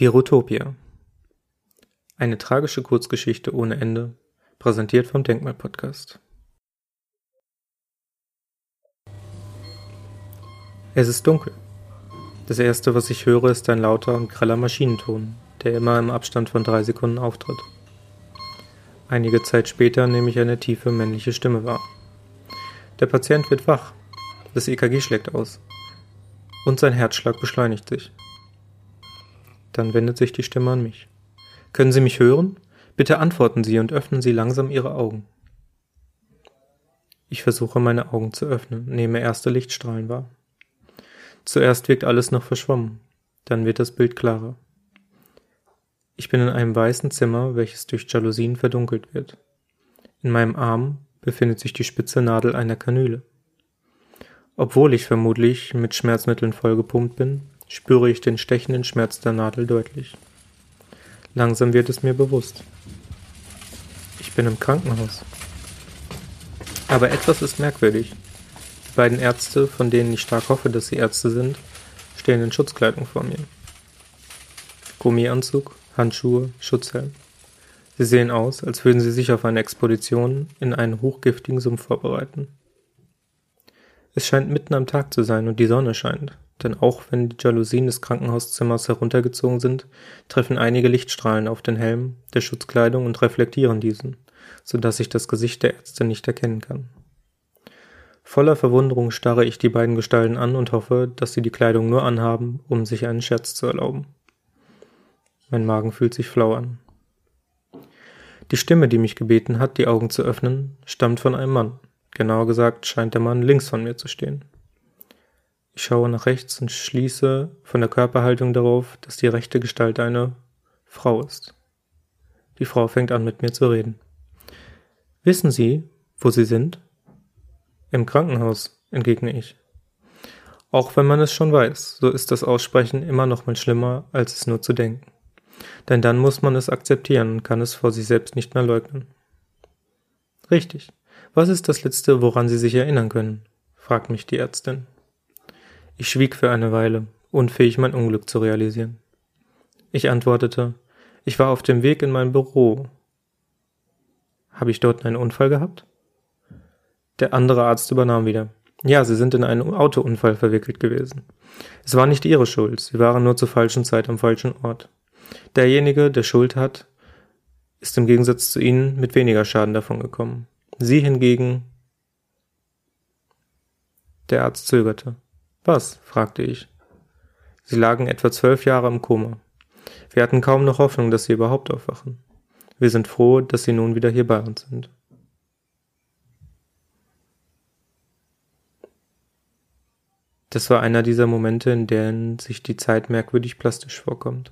Virutopia. Eine tragische Kurzgeschichte ohne Ende, präsentiert vom Denkmal-Podcast. Es ist dunkel. Das erste, was ich höre, ist ein lauter und greller Maschinenton, der immer im Abstand von drei Sekunden auftritt. Einige Zeit später nehme ich eine tiefe männliche Stimme wahr. Der Patient wird wach. Das EKG schlägt aus. Und sein Herzschlag beschleunigt sich. Dann wendet sich die Stimme an mich. Können Sie mich hören? Bitte antworten Sie und öffnen Sie langsam Ihre Augen. Ich versuche meine Augen zu öffnen, nehme erste Lichtstrahlen wahr. Zuerst wirkt alles noch verschwommen, dann wird das Bild klarer. Ich bin in einem weißen Zimmer, welches durch Jalousien verdunkelt wird. In meinem Arm befindet sich die spitze Nadel einer Kanüle. Obwohl ich vermutlich mit Schmerzmitteln vollgepumpt bin, spüre ich den stechenden Schmerz der Nadel deutlich. Langsam wird es mir bewusst. Ich bin im Krankenhaus. Aber etwas ist merkwürdig. Die beiden Ärzte, von denen ich stark hoffe, dass sie Ärzte sind, stehen in Schutzkleidung vor mir. Gummianzug, Handschuhe, Schutzhelm. Sie sehen aus, als würden sie sich auf eine Expedition in einen hochgiftigen Sumpf vorbereiten. Es scheint mitten am Tag zu sein und die Sonne scheint denn auch wenn die Jalousien des Krankenhauszimmers heruntergezogen sind, treffen einige Lichtstrahlen auf den Helm der Schutzkleidung und reflektieren diesen, so dass ich das Gesicht der Ärzte nicht erkennen kann. Voller Verwunderung starre ich die beiden Gestalten an und hoffe, dass sie die Kleidung nur anhaben, um sich einen Scherz zu erlauben. Mein Magen fühlt sich flau an. Die Stimme, die mich gebeten hat, die Augen zu öffnen, stammt von einem Mann. Genauer gesagt scheint der Mann links von mir zu stehen. Ich schaue nach rechts und schließe von der Körperhaltung darauf, dass die rechte Gestalt eine Frau ist. Die Frau fängt an, mit mir zu reden. Wissen Sie, wo Sie sind? Im Krankenhaus, entgegne ich. Auch wenn man es schon weiß, so ist das Aussprechen immer noch mal schlimmer, als es nur zu denken. Denn dann muss man es akzeptieren und kann es vor sich selbst nicht mehr leugnen. Richtig. Was ist das Letzte, woran Sie sich erinnern können? fragt mich die Ärztin. Ich schwieg für eine Weile, unfähig mein Unglück zu realisieren. Ich antwortete, ich war auf dem Weg in mein Büro. Habe ich dort einen Unfall gehabt? Der andere Arzt übernahm wieder. Ja, Sie sind in einen Autounfall verwickelt gewesen. Es war nicht Ihre Schuld, Sie waren nur zur falschen Zeit am falschen Ort. Derjenige, der Schuld hat, ist im Gegensatz zu Ihnen mit weniger Schaden davon gekommen. Sie hingegen. Der Arzt zögerte. Was? fragte ich. Sie lagen etwa zwölf Jahre im Koma. Wir hatten kaum noch Hoffnung, dass sie überhaupt aufwachen. Wir sind froh, dass sie nun wieder hier bei uns sind. Das war einer dieser Momente, in denen sich die Zeit merkwürdig plastisch vorkommt.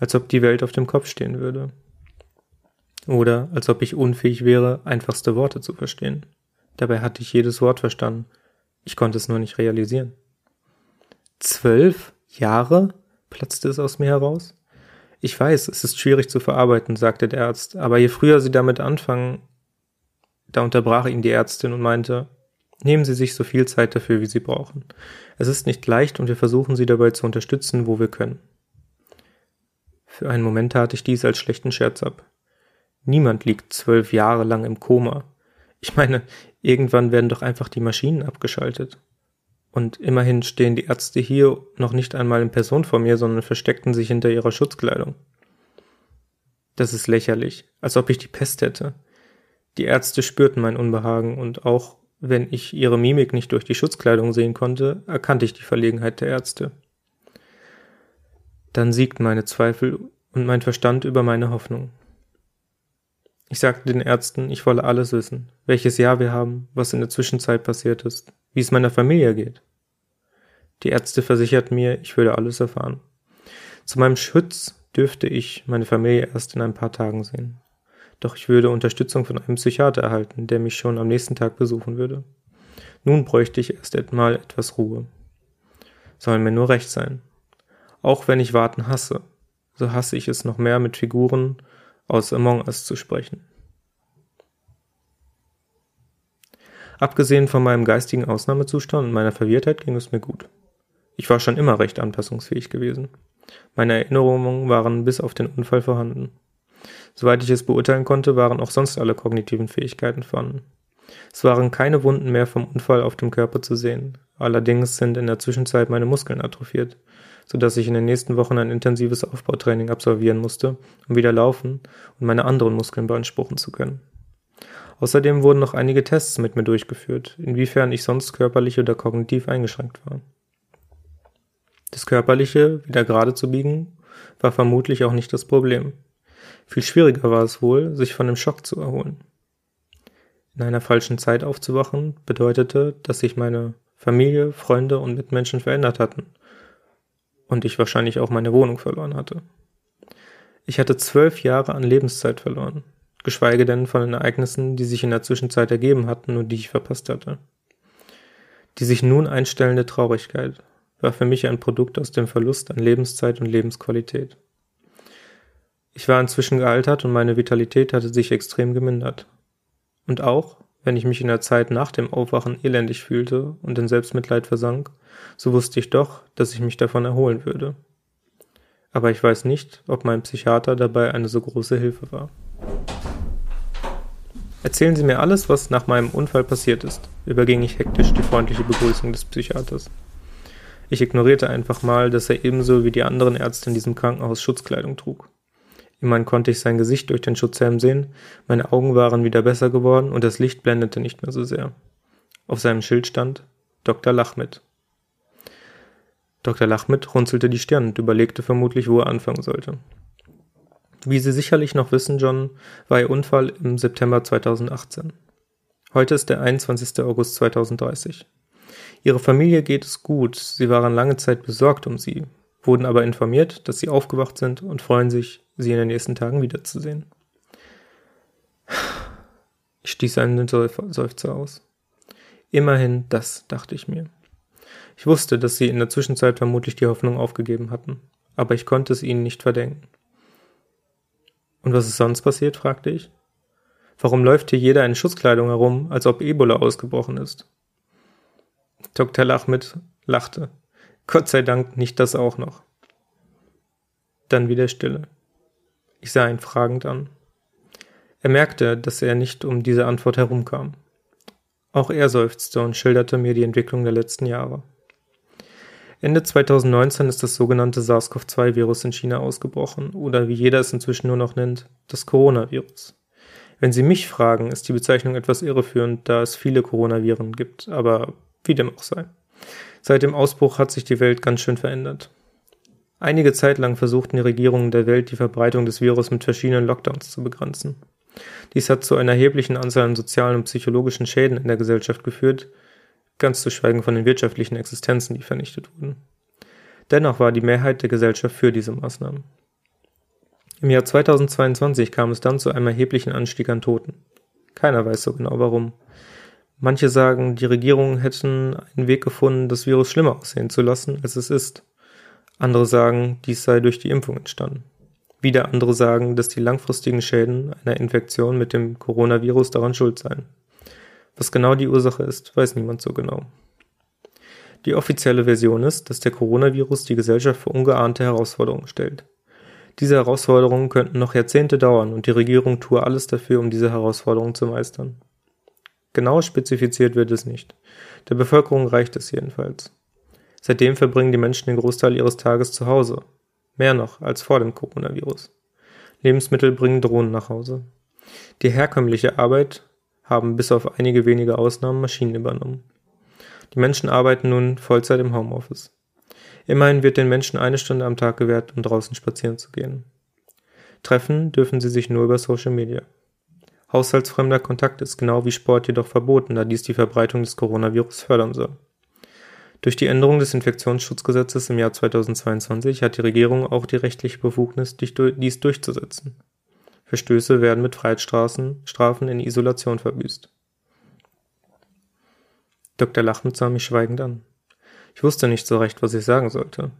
Als ob die Welt auf dem Kopf stehen würde. Oder als ob ich unfähig wäre, einfachste Worte zu verstehen. Dabei hatte ich jedes Wort verstanden ich konnte es nur nicht realisieren. Zwölf Jahre? platzte es aus mir heraus. Ich weiß, es ist schwierig zu verarbeiten, sagte der Arzt, aber je früher Sie damit anfangen, da unterbrach ihn die Ärztin und meinte, nehmen Sie sich so viel Zeit dafür, wie Sie brauchen. Es ist nicht leicht und wir versuchen Sie dabei zu unterstützen, wo wir können. Für einen Moment tat ich dies als schlechten Scherz ab. Niemand liegt zwölf Jahre lang im Koma. Ich meine, irgendwann werden doch einfach die Maschinen abgeschaltet. Und immerhin stehen die Ärzte hier noch nicht einmal in Person vor mir, sondern versteckten sich hinter ihrer Schutzkleidung. Das ist lächerlich, als ob ich die Pest hätte. Die Ärzte spürten mein Unbehagen und auch wenn ich ihre Mimik nicht durch die Schutzkleidung sehen konnte, erkannte ich die Verlegenheit der Ärzte. Dann siegten meine Zweifel und mein Verstand über meine Hoffnung. Ich sagte den Ärzten, ich wolle alles wissen, welches Jahr wir haben, was in der Zwischenzeit passiert ist, wie es meiner Familie geht. Die Ärzte versicherten mir, ich würde alles erfahren. Zu meinem Schutz dürfte ich meine Familie erst in ein paar Tagen sehen. Doch ich würde Unterstützung von einem Psychiater erhalten, der mich schon am nächsten Tag besuchen würde. Nun bräuchte ich erst einmal etwas Ruhe. Soll mir nur recht sein. Auch wenn ich Warten hasse, so hasse ich es noch mehr mit Figuren aus Among Us zu sprechen. Abgesehen von meinem geistigen Ausnahmezustand und meiner Verwirrtheit ging es mir gut. Ich war schon immer recht anpassungsfähig gewesen. Meine Erinnerungen waren bis auf den Unfall vorhanden. Soweit ich es beurteilen konnte, waren auch sonst alle kognitiven Fähigkeiten vorhanden. Es waren keine Wunden mehr vom Unfall auf dem Körper zu sehen. Allerdings sind in der Zwischenzeit meine Muskeln atrophiert, so dass ich in den nächsten Wochen ein intensives Aufbautraining absolvieren musste, um wieder laufen und meine anderen Muskeln beanspruchen zu können. Außerdem wurden noch einige Tests mit mir durchgeführt, inwiefern ich sonst körperlich oder kognitiv eingeschränkt war. Das Körperliche wieder gerade zu biegen, war vermutlich auch nicht das Problem. Viel schwieriger war es wohl, sich von dem Schock zu erholen. In einer falschen Zeit aufzuwachen bedeutete, dass sich meine Familie, Freunde und Mitmenschen verändert hatten und ich wahrscheinlich auch meine Wohnung verloren hatte. Ich hatte zwölf Jahre an Lebenszeit verloren, geschweige denn von den Ereignissen, die sich in der Zwischenzeit ergeben hatten und die ich verpasst hatte. Die sich nun einstellende Traurigkeit war für mich ein Produkt aus dem Verlust an Lebenszeit und Lebensqualität. Ich war inzwischen gealtert und meine Vitalität hatte sich extrem gemindert. Und auch, wenn ich mich in der Zeit nach dem Aufwachen elendig fühlte und in Selbstmitleid versank, so wusste ich doch, dass ich mich davon erholen würde. Aber ich weiß nicht, ob mein Psychiater dabei eine so große Hilfe war. Erzählen Sie mir alles, was nach meinem Unfall passiert ist, überging ich hektisch die freundliche Begrüßung des Psychiaters. Ich ignorierte einfach mal, dass er ebenso wie die anderen Ärzte in diesem Krankenhaus Schutzkleidung trug. Immerhin konnte ich sein Gesicht durch den Schutzhelm sehen, meine Augen waren wieder besser geworden und das Licht blendete nicht mehr so sehr. Auf seinem Schild stand Dr. Lachmit. Dr. Lachmit runzelte die Stirn und überlegte vermutlich, wo er anfangen sollte. Wie Sie sicherlich noch wissen, John, war Ihr Unfall im September 2018. Heute ist der 21. August 2030. Ihre Familie geht es gut, sie waren lange Zeit besorgt um Sie, wurden aber informiert, dass Sie aufgewacht sind und freuen sich, Sie in den nächsten Tagen wiederzusehen. Ich stieß einen Seufzer aus. Immerhin das, dachte ich mir. Ich wusste, dass sie in der Zwischenzeit vermutlich die Hoffnung aufgegeben hatten, aber ich konnte es ihnen nicht verdenken. Und was ist sonst passiert? fragte ich. Warum läuft hier jeder in Schutzkleidung herum, als ob Ebola ausgebrochen ist? Dr. Lachmit lachte. Gott sei Dank nicht das auch noch. Dann wieder Stille. Ich sah ihn fragend an. Er merkte, dass er nicht um diese Antwort herumkam. Auch er seufzte und schilderte mir die Entwicklung der letzten Jahre. Ende 2019 ist das sogenannte SARS-CoV-2-Virus in China ausgebrochen oder wie jeder es inzwischen nur noch nennt, das Coronavirus. Wenn Sie mich fragen, ist die Bezeichnung etwas irreführend, da es viele Coronaviren gibt, aber wie dem auch sei. Seit dem Ausbruch hat sich die Welt ganz schön verändert. Einige Zeit lang versuchten die Regierungen der Welt, die Verbreitung des Virus mit verschiedenen Lockdowns zu begrenzen. Dies hat zu einer erheblichen Anzahl an sozialen und psychologischen Schäden in der Gesellschaft geführt, ganz zu schweigen von den wirtschaftlichen Existenzen, die vernichtet wurden. Dennoch war die Mehrheit der Gesellschaft für diese Maßnahmen. Im Jahr 2022 kam es dann zu einem erheblichen Anstieg an Toten. Keiner weiß so genau warum. Manche sagen, die Regierungen hätten einen Weg gefunden, das Virus schlimmer aussehen zu lassen, als es ist. Andere sagen, dies sei durch die Impfung entstanden. Wieder andere sagen, dass die langfristigen Schäden einer Infektion mit dem Coronavirus daran schuld seien. Was genau die Ursache ist, weiß niemand so genau. Die offizielle Version ist, dass der Coronavirus die Gesellschaft vor ungeahnte Herausforderungen stellt. Diese Herausforderungen könnten noch Jahrzehnte dauern und die Regierung tue alles dafür, um diese Herausforderungen zu meistern. Genau spezifiziert wird es nicht. Der Bevölkerung reicht es jedenfalls. Seitdem verbringen die Menschen den Großteil ihres Tages zu Hause. Mehr noch als vor dem Coronavirus. Lebensmittel bringen Drohnen nach Hause. Die herkömmliche Arbeit haben bis auf einige wenige Ausnahmen Maschinen übernommen. Die Menschen arbeiten nun Vollzeit im Homeoffice. Immerhin wird den Menschen eine Stunde am Tag gewährt, um draußen spazieren zu gehen. Treffen dürfen sie sich nur über Social Media. Haushaltsfremder Kontakt ist genau wie Sport jedoch verboten, da dies die Verbreitung des Coronavirus fördern soll. Durch die Änderung des Infektionsschutzgesetzes im Jahr 2022 hat die Regierung auch die rechtliche Befugnis, dies durchzusetzen. Verstöße werden mit Freiheitsstrafen in Isolation verbüßt. Dr. Lachmut sah mich schweigend an. Ich wusste nicht so recht, was ich sagen sollte.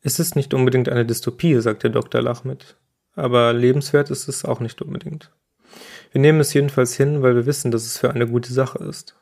Es ist nicht unbedingt eine Dystopie, sagte Dr. Lachmit, aber lebenswert ist es auch nicht unbedingt. Wir nehmen es jedenfalls hin, weil wir wissen, dass es für eine gute Sache ist.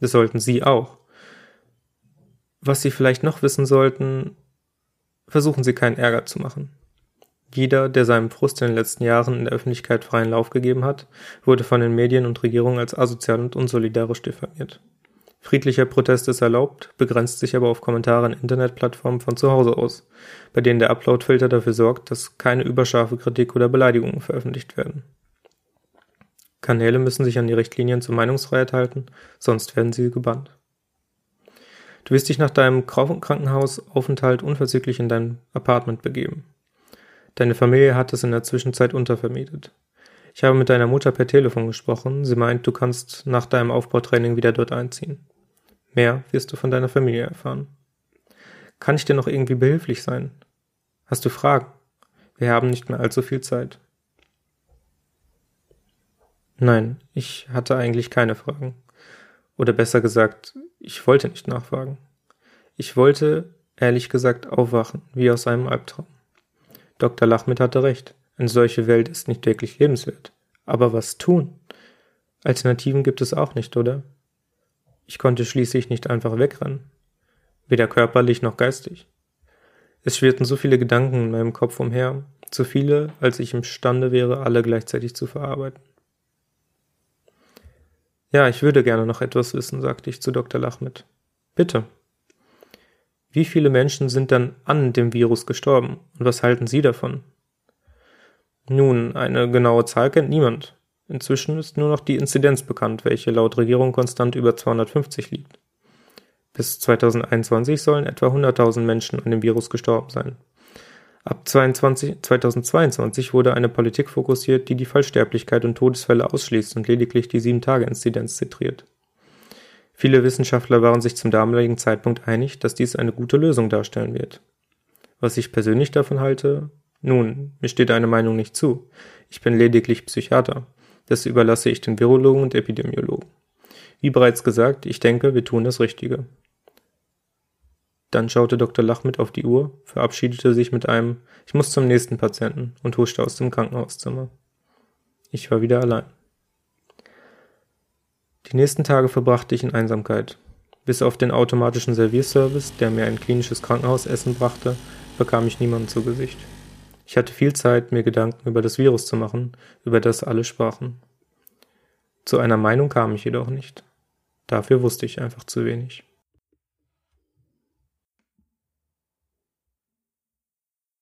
Das sollten Sie auch. Was Sie vielleicht noch wissen sollten, versuchen Sie keinen Ärger zu machen. Jeder, der seinem Frust in den letzten Jahren in der Öffentlichkeit freien Lauf gegeben hat, wurde von den Medien und Regierungen als asozial und unsolidarisch diffamiert. Friedlicher Protest ist erlaubt, begrenzt sich aber auf Kommentare in Internetplattformen von zu Hause aus, bei denen der Uploadfilter dafür sorgt, dass keine überscharfe Kritik oder Beleidigungen veröffentlicht werden. Kanäle müssen sich an die Richtlinien zur Meinungsfreiheit halten, sonst werden sie gebannt. Du wirst dich nach deinem Krankenhausaufenthalt unverzüglich in dein Apartment begeben. Deine Familie hat es in der Zwischenzeit untervermietet. Ich habe mit deiner Mutter per Telefon gesprochen. Sie meint, du kannst nach deinem Aufbautraining wieder dort einziehen. Mehr wirst du von deiner Familie erfahren. Kann ich dir noch irgendwie behilflich sein? Hast du Fragen? Wir haben nicht mehr allzu viel Zeit. Nein, ich hatte eigentlich keine Fragen. Oder besser gesagt, ich wollte nicht nachfragen. Ich wollte, ehrlich gesagt, aufwachen, wie aus einem Albtraum. Dr. Lachmit hatte recht. Eine solche Welt ist nicht wirklich lebenswert. Aber was tun? Alternativen gibt es auch nicht, oder? Ich konnte schließlich nicht einfach wegrennen. Weder körperlich noch geistig. Es schwirrten so viele Gedanken in meinem Kopf umher, zu viele, als ich imstande wäre, alle gleichzeitig zu verarbeiten. Ja, ich würde gerne noch etwas wissen, sagte ich zu Dr. Lachmit. Bitte. Wie viele Menschen sind dann an dem Virus gestorben und was halten Sie davon? Nun, eine genaue Zahl kennt niemand. Inzwischen ist nur noch die Inzidenz bekannt, welche laut Regierung konstant über 250 liegt. Bis 2021 sollen etwa 100.000 Menschen an dem Virus gestorben sein. Ab 22, 2022 wurde eine Politik fokussiert, die die Fallsterblichkeit und Todesfälle ausschließt und lediglich die 7-Tage-Inzidenz zitriert. Viele Wissenschaftler waren sich zum damaligen Zeitpunkt einig, dass dies eine gute Lösung darstellen wird. Was ich persönlich davon halte? Nun, mir steht eine Meinung nicht zu. Ich bin lediglich Psychiater. Das überlasse ich den Virologen und Epidemiologen. Wie bereits gesagt, ich denke, wir tun das Richtige. Dann schaute Dr. Lachmit auf die Uhr, verabschiedete sich mit einem Ich muss zum nächsten Patienten und huschte aus dem Krankenhauszimmer. Ich war wieder allein. Die nächsten Tage verbrachte ich in Einsamkeit. Bis auf den automatischen Servierservice, der mir ein klinisches Krankenhausessen brachte, bekam ich niemanden zu Gesicht. Ich hatte viel Zeit, mir Gedanken über das Virus zu machen, über das alle sprachen. Zu einer Meinung kam ich jedoch nicht. Dafür wusste ich einfach zu wenig.